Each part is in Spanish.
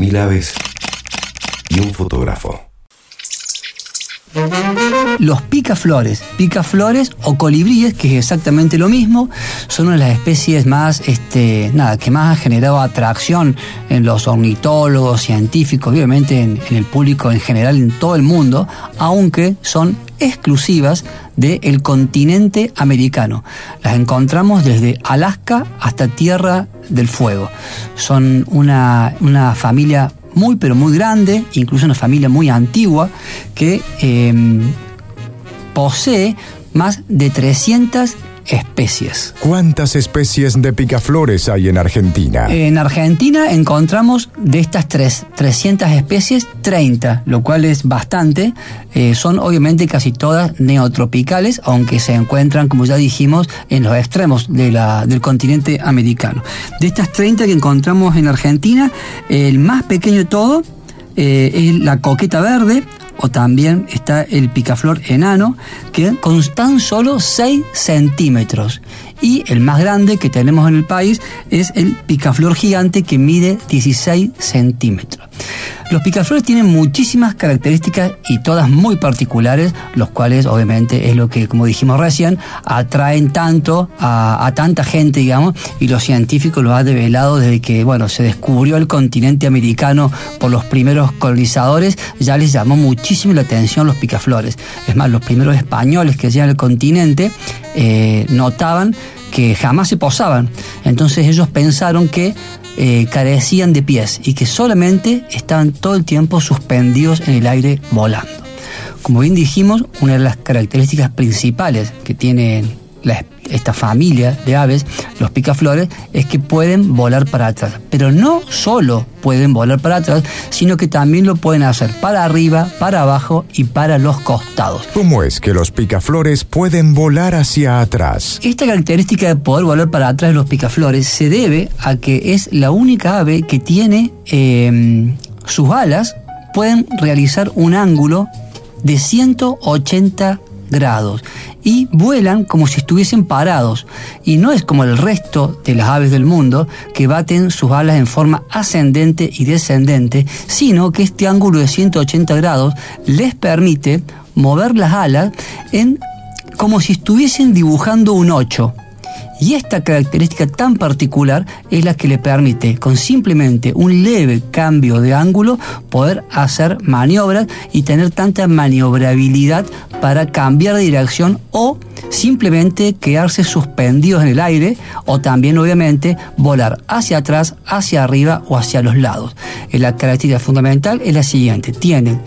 mil aves y un fotógrafo. Los picaflores, picaflores o colibríes, que es exactamente lo mismo, son una de las especies más, este, nada, que más ha generado atracción en los ornitólogos, científicos, obviamente en, en el público en general en todo el mundo, aunque son exclusivas del continente americano. Las encontramos desde Alaska hasta Tierra del Fuego. Son una, una familia muy pero muy grande, incluso una familia muy antigua, que eh, posee más de 300 especies. ¿Cuántas especies de picaflores hay en Argentina? En Argentina encontramos de estas tres, 300 especies 30, lo cual es bastante. Eh, son obviamente casi todas neotropicales, aunque se encuentran, como ya dijimos, en los extremos de la, del continente americano. De estas 30 que encontramos en Argentina, el más pequeño de todo eh, es la coqueta verde, o también está el picaflor enano, que con tan solo 6 centímetros. Y el más grande que tenemos en el país es el picaflor gigante que mide 16 centímetros. Los picaflores tienen muchísimas características y todas muy particulares, los cuales obviamente es lo que, como dijimos recién, atraen tanto a, tanta gente, digamos, y los científicos lo han develado desde que, bueno, se descubrió el continente americano por los primeros colonizadores, ya les llamó muchísimo la atención los picaflores. Es más, los primeros españoles que llegan al continente eh, notaban que jamás se posaban. Entonces ellos pensaron que eh, carecían de pies y que solamente estaban todo el tiempo suspendidos en el aire volando. Como bien dijimos, una de las características principales que tienen la, esta familia de aves, los picaflores, es que pueden volar para atrás. Pero no solo pueden volar para atrás, sino que también lo pueden hacer para arriba, para abajo y para los costados. ¿Cómo es que los picaflores pueden volar hacia atrás? Esta característica de poder volar para atrás de los picaflores se debe a que es la única ave que tiene eh, sus alas, pueden realizar un ángulo de 180 grados y vuelan como si estuviesen parados. Y no es como el resto de las aves del mundo que baten sus alas en forma ascendente y descendente, sino que este ángulo de 180 grados les permite mover las alas en como si estuviesen dibujando un 8. Y esta característica tan particular es la que le permite, con simplemente un leve cambio de ángulo, poder hacer maniobras y tener tanta maniobrabilidad para cambiar de dirección o simplemente quedarse suspendidos en el aire o también obviamente volar hacia atrás, hacia arriba o hacia los lados. La característica fundamental es la siguiente, tienen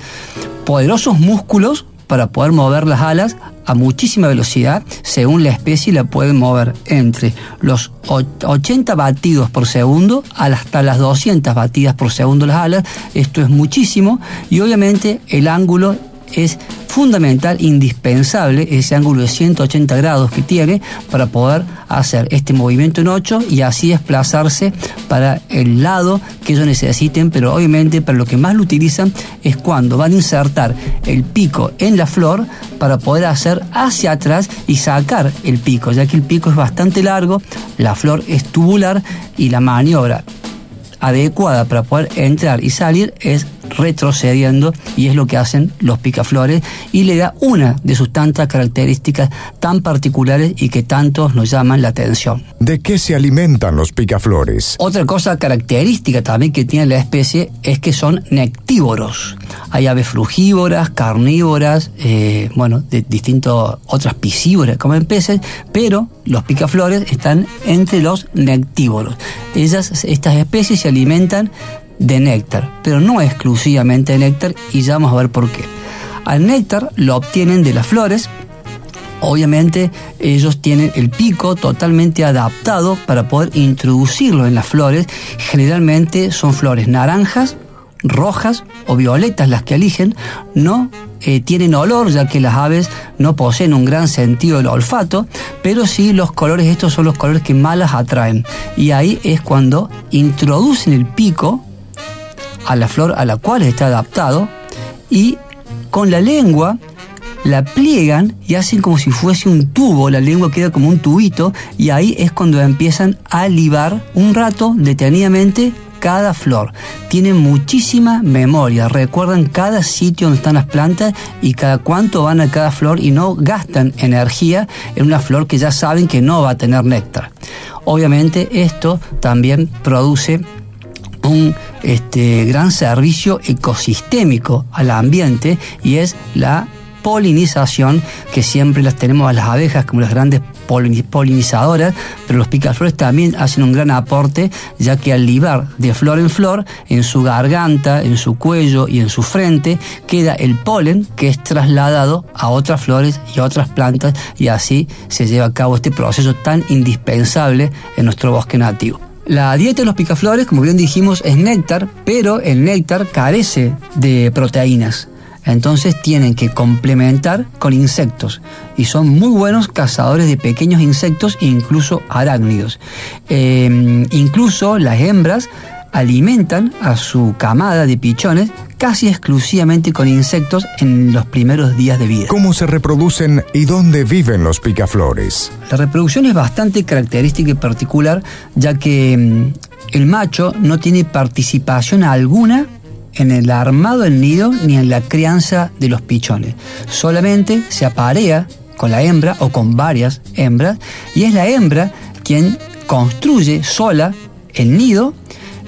poderosos músculos para poder mover las alas a muchísima velocidad, según la especie la pueden mover entre los 80 batidos por segundo hasta las 200 batidas por segundo las alas. Esto es muchísimo y obviamente el ángulo es fundamental, indispensable, ese ángulo de 180 grados que tiene para poder hacer este movimiento en 8 y así desplazarse para el lado que ellos necesiten, pero obviamente para lo que más lo utilizan es cuando van a insertar el pico en la flor para poder hacer hacia atrás y sacar el pico, ya que el pico es bastante largo, la flor es tubular y la maniobra adecuada para poder entrar y salir es retrocediendo y es lo que hacen los picaflores y le da una de sus tantas características tan particulares y que tantos nos llaman la atención. ¿De qué se alimentan los picaflores? Otra cosa característica también que tiene la especie es que son nectívoros. Hay aves frugívoras, carnívoras, eh, bueno, de distintas otras piscívoras como en peces, pero los picaflores están entre los nectívoros. Ellas, estas especies se alimentan de néctar, pero no exclusivamente de néctar y ya vamos a ver por qué. Al néctar lo obtienen de las flores, obviamente ellos tienen el pico totalmente adaptado para poder introducirlo en las flores, generalmente son flores naranjas, rojas o violetas las que eligen, no eh, tienen olor, ya que las aves no poseen un gran sentido del olfato, pero sí los colores, estos son los colores que más las atraen. Y ahí es cuando introducen el pico a la flor a la cual está adaptado y con la lengua la pliegan y hacen como si fuese un tubo, la lengua queda como un tubito y ahí es cuando empiezan a libar un rato detenidamente cada flor. Tienen muchísima memoria, recuerdan cada sitio donde están las plantas y cada cuánto van a cada flor y no gastan energía en una flor que ya saben que no va a tener néctar. Obviamente esto también produce un este, gran servicio ecosistémico al ambiente y es la polinización, que siempre las tenemos a las abejas como las grandes polinizadoras, pero los picaflores también hacen un gran aporte, ya que al libar de flor en flor, en su garganta, en su cuello y en su frente, queda el polen que es trasladado a otras flores y a otras plantas, y así se lleva a cabo este proceso tan indispensable en nuestro bosque nativo. La dieta de los picaflores, como bien dijimos, es néctar, pero el néctar carece de proteínas. Entonces tienen que complementar con insectos y son muy buenos cazadores de pequeños insectos e incluso arácnidos. Em, incluso las hembras alimentan a su camada de pichones casi exclusivamente con insectos en los primeros días de vida. ¿Cómo se reproducen y dónde viven los picaflores? La reproducción es bastante característica y particular, ya que em, el macho no tiene participación alguna en el armado del nido ni en la crianza de los pichones. Solamente se aparea con la hembra o con varias hembras y es la hembra quien construye sola el nido,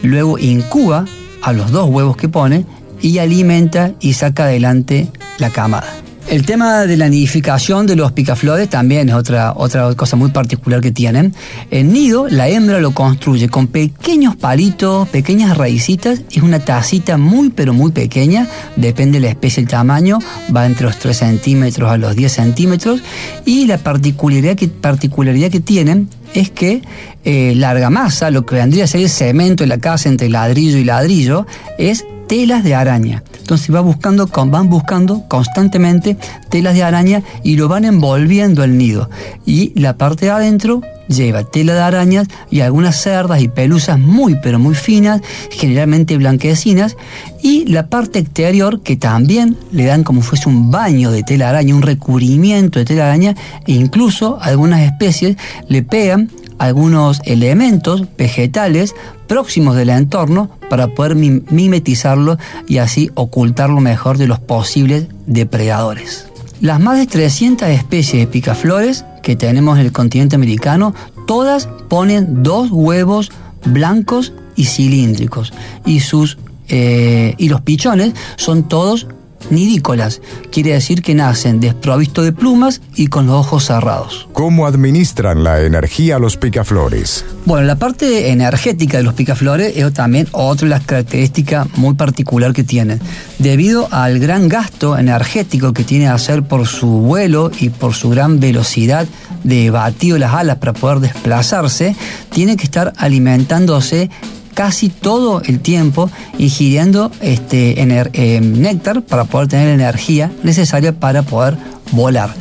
luego incuba a los dos huevos que pone y alimenta y saca adelante la camada. El tema de la nidificación de los picaflores también es otra, otra cosa muy particular que tienen. El nido, la hembra lo construye con pequeños palitos, pequeñas raicitas. Es una tacita muy, pero muy pequeña. Depende de la especie, el tamaño. Va entre los 3 centímetros a los 10 centímetros. Y la particularidad que, particularidad que tienen es que eh, la argamasa, lo que vendría a ser el cemento de la casa entre ladrillo y ladrillo, es telas de araña. Entonces va buscando, van buscando constantemente telas de araña y lo van envolviendo el nido. Y la parte de adentro lleva tela de arañas y algunas cerdas y pelusas muy pero muy finas, generalmente blanquecinas, y la parte exterior que también le dan como fuese un baño de tela araña, un recubrimiento de tela araña, e incluso algunas especies le pegan algunos elementos vegetales próximos del entorno para poder mimetizarlo y así ocultarlo mejor de los posibles depredadores. Las más de 300 especies de picaflores que tenemos en el continente americano, todas ponen dos huevos blancos y cilíndricos y sus eh, y los pichones son todos nidícolas, quiere decir que nacen desprovistos de plumas y con los ojos cerrados. ¿Cómo administran la energía los picaflores? Bueno, la parte energética de los picaflores es también otra de las características muy particular que tienen. Debido al gran gasto energético que tiene que hacer por su vuelo y por su gran velocidad de batido las alas para poder desplazarse, tiene que estar alimentándose casi todo el tiempo ingiriendo este, eh, néctar para poder tener energía necesaria para poder volar.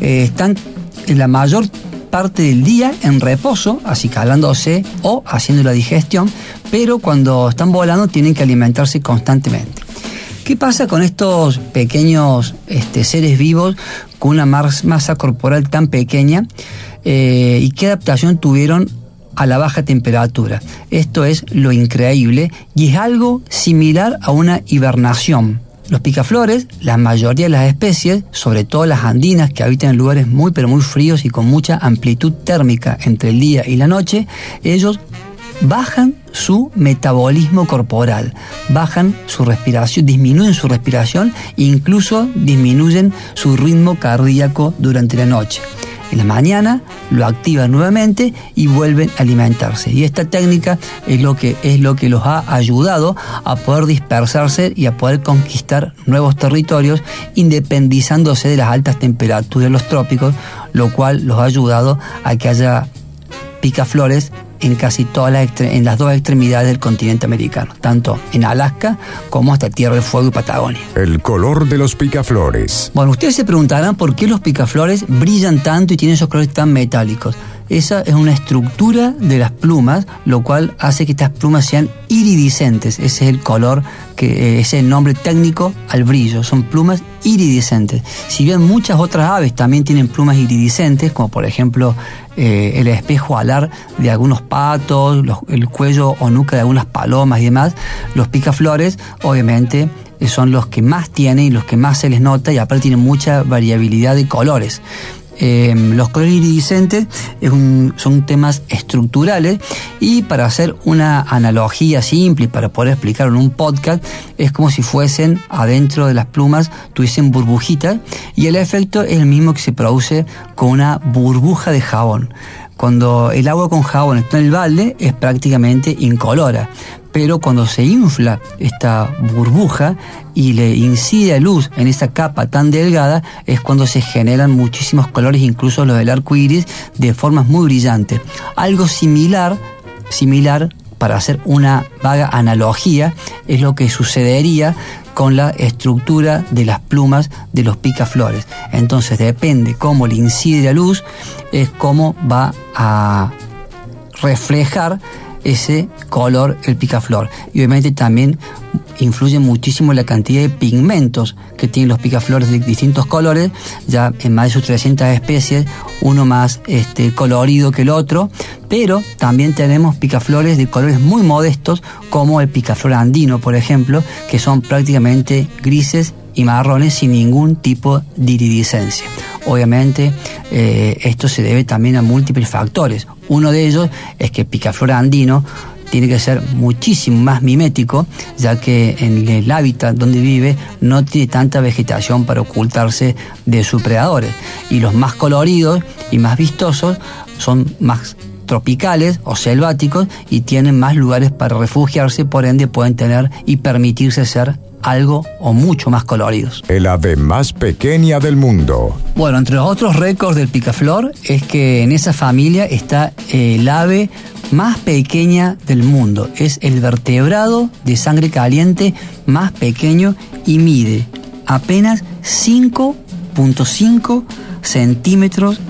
Eh, están en la mayor parte del día en reposo, así calándose o haciendo la digestión, pero cuando están volando tienen que alimentarse constantemente. ¿Qué pasa con estos pequeños este, seres vivos con una masa corporal tan pequeña eh, y qué adaptación tuvieron a la baja temperatura. Esto es lo increíble y es algo similar a una hibernación. Los picaflores, la mayoría de las especies, sobre todo las andinas que habitan en lugares muy pero muy fríos y con mucha amplitud térmica entre el día y la noche, ellos bajan su metabolismo corporal, bajan su respiración, disminuyen su respiración e incluso disminuyen su ritmo cardíaco durante la noche en la mañana, lo activan nuevamente y vuelven a alimentarse. Y esta técnica es lo que, es lo que los ha ayudado a poder dispersarse y a poder conquistar nuevos territorios independizándose de las altas temperaturas de los trópicos, lo cual los ha ayudado a que haya picaflores en casi todas las, en las dos extremidades del continente americano, tanto en Alaska como hasta Tierra del Fuego y Patagonia. El color de los picaflores. Bueno, ustedes se preguntarán por qué los picaflores brillan tanto y tienen esos colores tan metálicos. esa es una estructura de las plumas, lo cual hace que estas plumas sean iridiscentes. Ese es el color, que eh, ese es el nombre técnico al brillo. Son plumas iridiscentes. Si bien muchas otras aves también tienen plumas iridiscentes, como por ejemplo eh, el espejo alar de algunos patos, el cuello o nuca de algunas palomas y demás, los picaflores obviamente eh, son los que más tienen y los que más se les nota y aparte tienen mucha variabilidad de colores. Em, los colores iridiscentes son temas estructurales y para hacer una analogía simple y para poder explicarlo en un podcast es como si fuesen adentro de las plumas tuviesen burbujitas y el efecto es el mismo que se produce con una burbuja de jabón. Cuando el agua con jabón está en el balde es prácticamente incolora, pero cuando se infla esta burbuja y le incide luz en esa capa tan delgada es cuando se generan muchísimos colores, incluso los del arco iris, de formas muy brillantes. Algo similar, similar para hacer una vaga analogía, es lo que sucedería con la estructura de las plumas de los picaflores. Entonces depende cómo le incide la luz, es cómo va a reflejar ese color el picaflor. Y obviamente también influye muchísimo la cantidad de pigmentos que tienen los picaflores de distintos colores, ya en más de sus 300 especies, uno más este, colorido que el otro, pero también tenemos picaflores de colores muy modestos, como el picaflor andino, por ejemplo, que son prácticamente grises y marrones sin ningún tipo de iridiscencia. Obviamente eh, esto se debe también a múltiples factores. Uno de ellos es que picaflor andino tiene que ser muchísimo más mimético, ya que en el hábitat donde vive no tiene tanta vegetación para ocultarse de sus predadores. Y los más coloridos y más vistosos son más tropicales o selváticos y tienen más lugares para refugiarse, por ende pueden tener y permitirse ser algo o mucho más coloridos. El ave más pequeña del mundo. Bueno, entre los otros récords del picaflor es que en esa familia está el ave más pequeña del mundo. Es el vertebrado de sangre caliente más pequeño y mide apenas 5.5 centímetros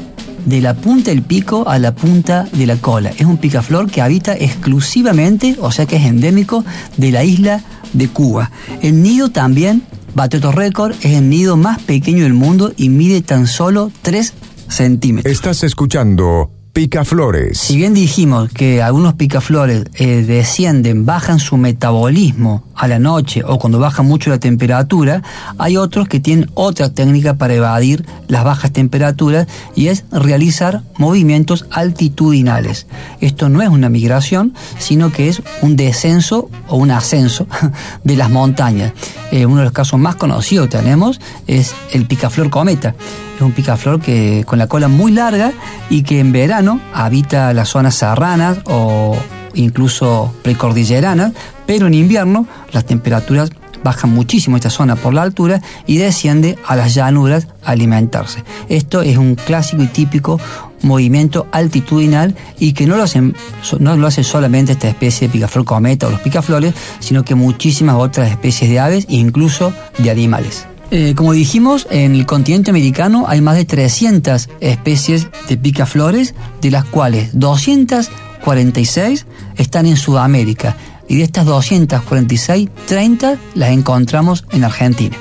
de la punta del pico a la punta de la cola. Es un picaflor que habita exclusivamente, o sea que es endémico, de la isla de Cuba. El nido también bate otro récord, es el nido más pequeño del mundo y mide tan solo 3 centímetros. Estás escuchando picaflores. Si bien dijimos que algunos picaflores eh, descienden, bajan su metabolismo a la noche o cuando baja mucho la temperatura, hay otros que tienen otra técnica para evadir las bajas temperaturas y es realizar movimientos altitudinales. Esto no es una migración, sino que es un descenso o un ascenso de las montañas. Eh, uno de los casos más conocidos tenemos es el picaflor cometa es un picaflor que con la cola muy larga y que en verano habita las zonas serranas o incluso precordilleranas, pero en invierno las temperaturas bajan muchísimo esta zona por la altura y desciende a las llanuras a alimentarse. Esto es un clásico y típico movimiento altitudinal y que no lo, hacen, no lo hace solamente esta especie de picaflor cometa o los picaflores, sino que muchísimas otras especies de aves e incluso de animales. Eh, como dijimos, en el continente americano hay más de 300 especies de picaflores, de las cuales 246 están en Sudamérica y de estas 246, 30 las encontramos en Argentina.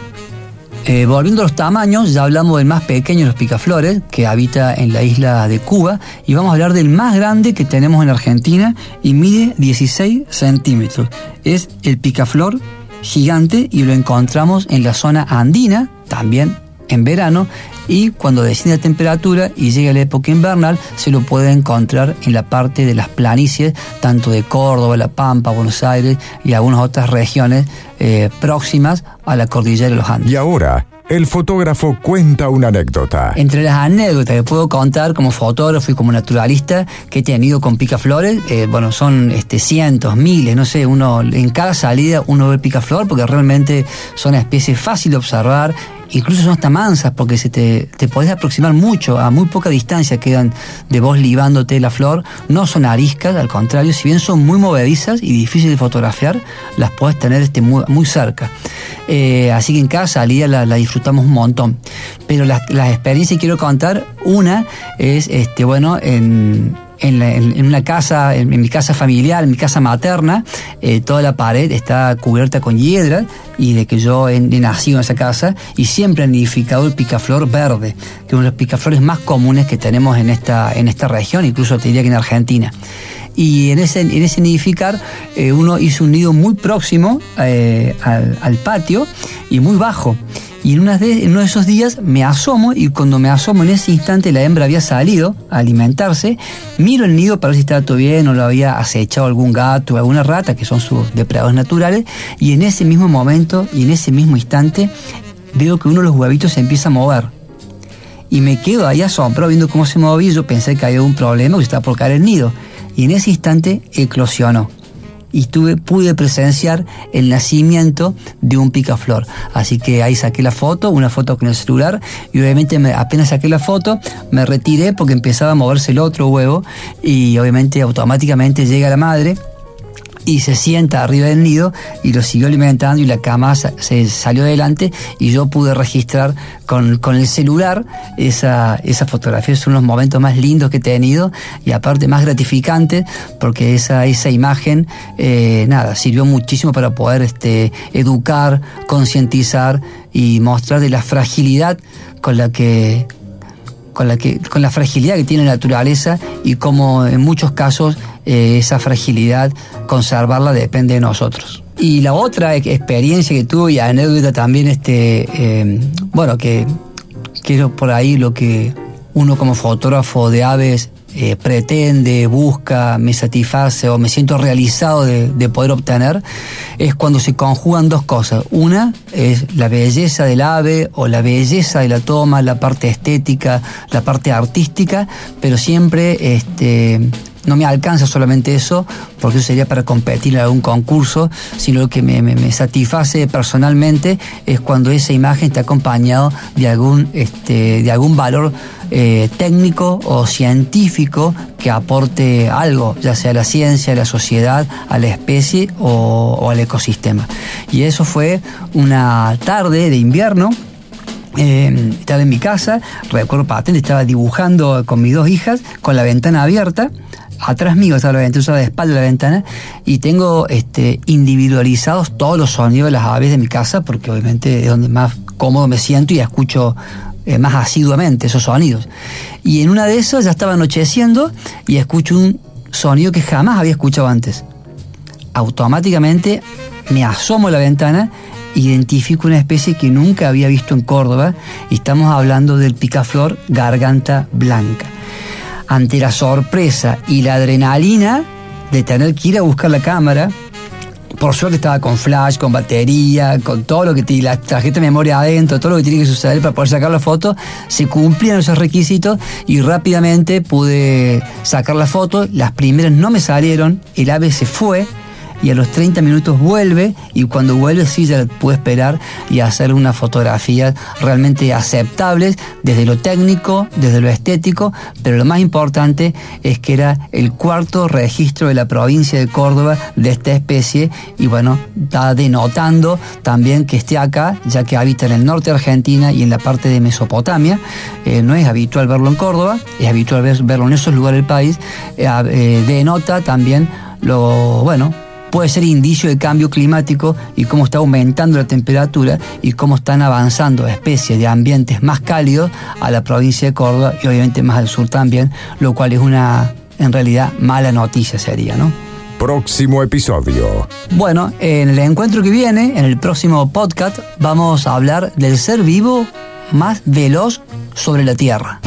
Eh, volviendo a los tamaños, ya hablamos del más pequeño de los picaflores, que habita en la isla de Cuba, y vamos a hablar del más grande que tenemos en Argentina y mide 16 centímetros. Es el picaflor gigante y lo encontramos en la zona andina, también en verano, y cuando desciende la temperatura y llega la época invernal, se lo puede encontrar en la parte de las planicies, tanto de Córdoba, La Pampa, Buenos Aires y algunas otras regiones eh, próximas a la cordillera de los Andes. Y ahora, el fotógrafo cuenta una anécdota. Entre las anécdotas que puedo contar como fotógrafo y como naturalista que he tenido con picaflores, eh, bueno, son este, cientos, miles, no sé, uno en cada salida uno ve picaflor porque realmente son especies fáciles de observar, incluso son hasta mansas porque se te, te podés aproximar mucho, a muy poca distancia quedan de vos libándote la flor, no son ariscas, al contrario, si bien son muy movedizas y difíciles de fotografiar, las podés tener este, muy, muy cerca. Eh, así que en cada salida la, la disfrutamos un montón. Pero las, las experiencias que quiero contar, una es, este, bueno, en, en, una casa, en, mi casa familiar, en mi casa materna, eh, toda la pared está cubierta con hiedra y de que yo he, nacido en esa casa y siempre han nidificado el picaflor verde, que es uno de los picaflores más comunes que tenemos en esta, en esta región, incluso te diría que en Argentina. Y en ese, en ese nidificar eh, uno hizo un nido muy próximo eh, al patio y muy bajo. Y en, de- uno de esos días me asomo y cuando me asomo en ese instante la hembra había salido a alimentarse, miro el nido para ver si estaba todo bien o lo había acechado algún gato o alguna rata, que son sus depredadores naturales, y en ese mismo momento y en ese mismo instante veo que uno de los huevitos se empieza a mover. Y me quedo ahí asombrado viendo cómo se movía yo pensé que había un problema, que estaba por caer el nido. Y en ese instante eclosionó y pude presenciar el nacimiento de un picaflor. Así que ahí saqué la foto, una foto con el celular, y obviamente me- apenas saqué la foto, me retiré porque empezaba a moverse el otro huevo, y obviamente automáticamente llega la madre y se sienta arriba del nido y lo siguió alimentando y la cama se salió adelante y yo pude registrar con, con el celular esa, esa fotografía. Es uno de los momentos más lindos que he tenido y aparte más gratificantes porque esa, esa imagen, eh, nada, sirvió muchísimo para poder este, educar, concientizar y mostrar de la fragilidad con la que con la, que, con la fragilidad que tiene la naturaleza y cómo en muchos casos eh, esa fragilidad conservarla depende de nosotros. Y la otra ex- experiencia que tuve y anécdota también, este, eh, bueno, que quiero por ahí lo que uno como fotógrafo de aves eh, pretende, busca, me satisface o me siento realizado de, de poder obtener, es cuando se conjugan dos cosas. Una es la belleza del ave o la belleza de la toma, la parte estética, la parte artística, pero siempre este, no me alcanza solamente eso, porque eso sería para competir en algún concurso, sino lo que me, me- satisface personalmente es cuando esa imagen está acompañado de algún, este, de algún valor eh, técnico o científico que aporte algo, ya sea a la ciencia, a la sociedad, a la especie o, o al ecosistema. Y eso fue una tarde de invierno eh, estaba en mi casa, recuerdo patente, estaba dibujando con mis dos hijas, con la ventana abierta. Atrás mío estaba la ventana, estaba de espalda la ventana, y tengo este, individualizados todos los sonidos de las aves de mi casa, porque obviamente es donde más cómodo me siento y escucho eh, más asiduamente esos sonidos. Y en una de esas ya estaba anocheciendo y escucho un sonido que jamás había escuchado antes automáticamente me asomo a la ventana, identifico una especie que nunca había visto en Córdoba estamos hablando del picaflor garganta blanca. Ante la sorpresa y la adrenalina de tener que ir a buscar la cámara, por suerte estaba con flash, con batería, con todo lo que tiene, la tarjeta de memoria adentro, todo lo que tiene que suceder para poder sacar la foto, se cumplían esos requisitos y rápidamente pude sacar la foto. Las primeras no me salieron, el ave se fue y a los 30 minutos vuelve y cuando vuelve sí ya pude esperar y hacer unas fotografías realmente aceptables desde lo técnico, desde lo estético, pero lo más importante es que era el cuarto registro de la provincia de Córdoba de esta especie y bueno, está denotando también que esté acá, ya que habita en el norte de Argentina y en la parte de Mesopotamia. Eh, no es habitual verlo en Córdoba, es habitual ver- verlo en esos lugares del país. Eh, eh, denota también lo, bueno, puede ser indicio de cambio climático y cómo está aumentando la temperatura y cómo están avanzando especies de ambientes más cálidos a la provincia de Córdoba y obviamente más al sur también, lo cual es una, en realidad, mala noticia sería, ¿no? Próximo episodio. Bueno, en el encuentro que viene, en el próximo podcast, vamos a hablar del ser vivo más veloz sobre la Tierra.